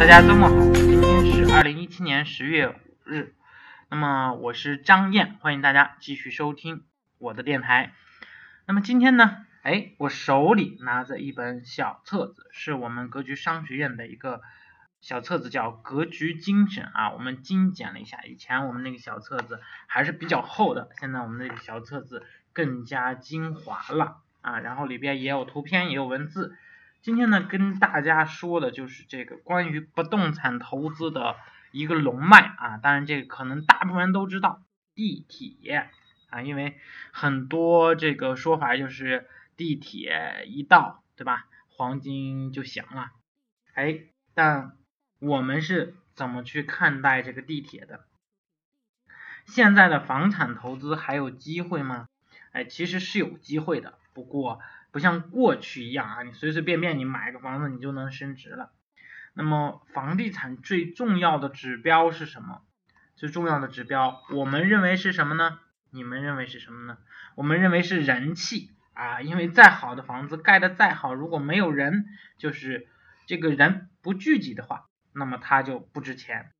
大家周末好，今天是二零一七年十月五日，那么我是张燕，欢迎大家继续收听我的电台。那么今天呢，哎，我手里拿着一本小册子，是我们格局商学院的一个小册子，叫《格局精选》啊。我们精简了一下，以前我们那个小册子还是比较厚的，现在我们那个小册子更加精华了啊。然后里边也有图片，也有文字。今天呢，跟大家说的就是这个关于不动产投资的一个龙脉啊，当然这个可能大部分人都知道地铁啊，因为很多这个说法就是地铁一到，对吧，黄金就响了，哎，但我们是怎么去看待这个地铁的？现在的房产投资还有机会吗？哎，其实是有机会的，不过。不像过去一样啊，你随随便便你买个房子你就能升值了。那么房地产最重要的指标是什么？最重要的指标，我们认为是什么呢？你们认为是什么呢？我们认为是人气啊，因为再好的房子盖的再好，如果没有人，就是这个人不聚集的话，那么它就不值钱。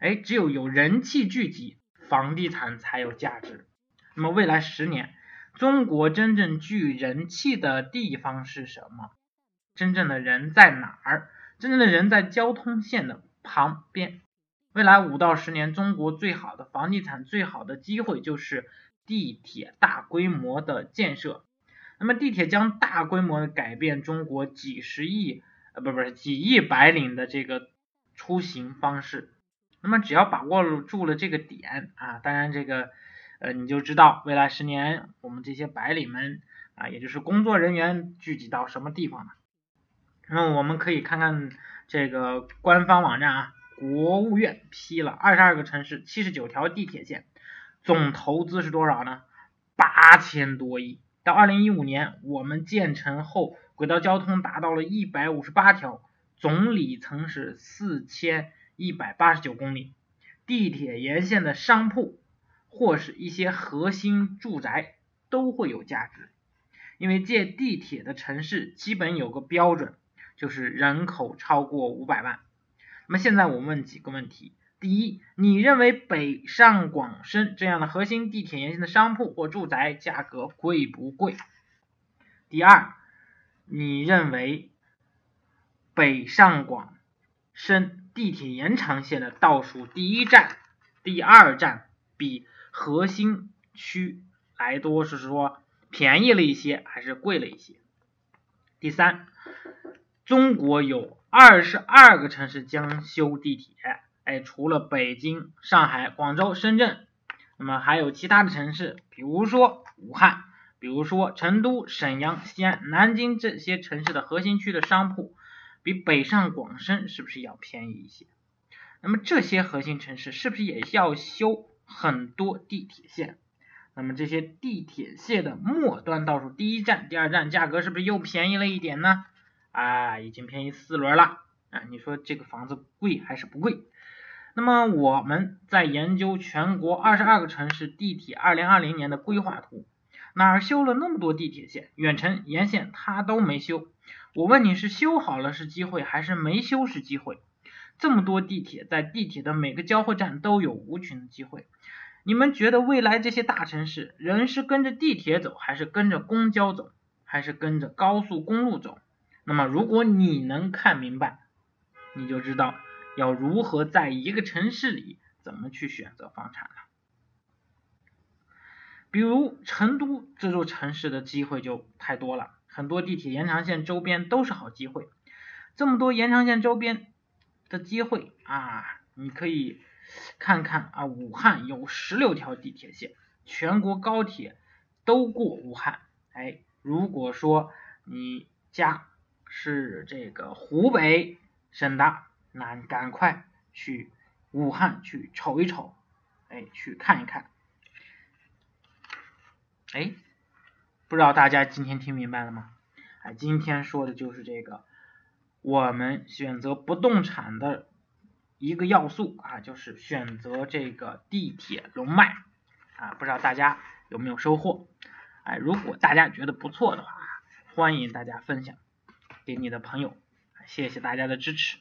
哎，只有有人气聚集，房地产才有价值。那么未来十年。中国真正聚人气的地方是什么？真正的人在哪儿？真正的人在交通线的旁边。未来五到十年，中国最好的房地产最好的机会就是地铁大规模的建设。那么地铁将大规模的改变中国几十亿呃不不是几亿白领的这个出行方式。那么只要把握住了这个点啊，当然这个。呃，你就知道未来十年我们这些白领们啊，也就是工作人员聚集到什么地方了。那我们可以看看这个官方网站啊，国务院批了二十二个城市七十九条地铁线，总投资是多少呢？八千多亿。到二零一五年，我们建成后，轨道交通达到了一百五十八条，总里程是四千一百八十九公里，地铁沿线的商铺。或是一些核心住宅都会有价值，因为建地铁的城市基本有个标准，就是人口超过五百万。那么现在我问几个问题：第一，你认为北上广深这样的核心地铁沿线的商铺或住宅价格贵不贵？第二，你认为北上广深地铁延长线的倒数第一站、第二站比？核心区来多是说便宜了一些还是贵了一些？第三，中国有二十二个城市将修地铁，哎，除了北京、上海、广州、深圳，那么还有其他的城市，比如说武汉，比如说成都、沈阳、西安、南京这些城市的核心区的商铺，比北上广深是不是要便宜一些？那么这些核心城市是不是也要修？很多地铁线，那么这些地铁线的末端倒数第一站、第二站价格是不是又便宜了一点呢？啊，已经便宜四轮了啊！你说这个房子贵还是不贵？那么我们在研究全国二十二个城市地铁二零二零年的规划图，哪儿修了那么多地铁线？远程沿线它都没修。我问你是修好了是机会，还是没修是机会？这么多地铁，在地铁的每个交汇站都有无穷的机会。你们觉得未来这些大城市，人是跟着地铁走，还是跟着公交走，还是跟着高速公路走？那么如果你能看明白，你就知道要如何在一个城市里怎么去选择房产了。比如成都这座城市的机会就太多了，很多地铁延长线周边都是好机会。这么多延长线周边。的机会啊，你可以看看啊，武汉有十六条地铁线，全国高铁都过武汉。哎，如果说你家是这个湖北省的，那你赶快去武汉去瞅一瞅，哎，去看一看。哎，不知道大家今天听明白了吗？哎，今天说的就是这个。我们选择不动产的一个要素啊，就是选择这个地铁龙脉啊，不知道大家有没有收获？哎，如果大家觉得不错的话，欢迎大家分享给你的朋友，谢谢大家的支持。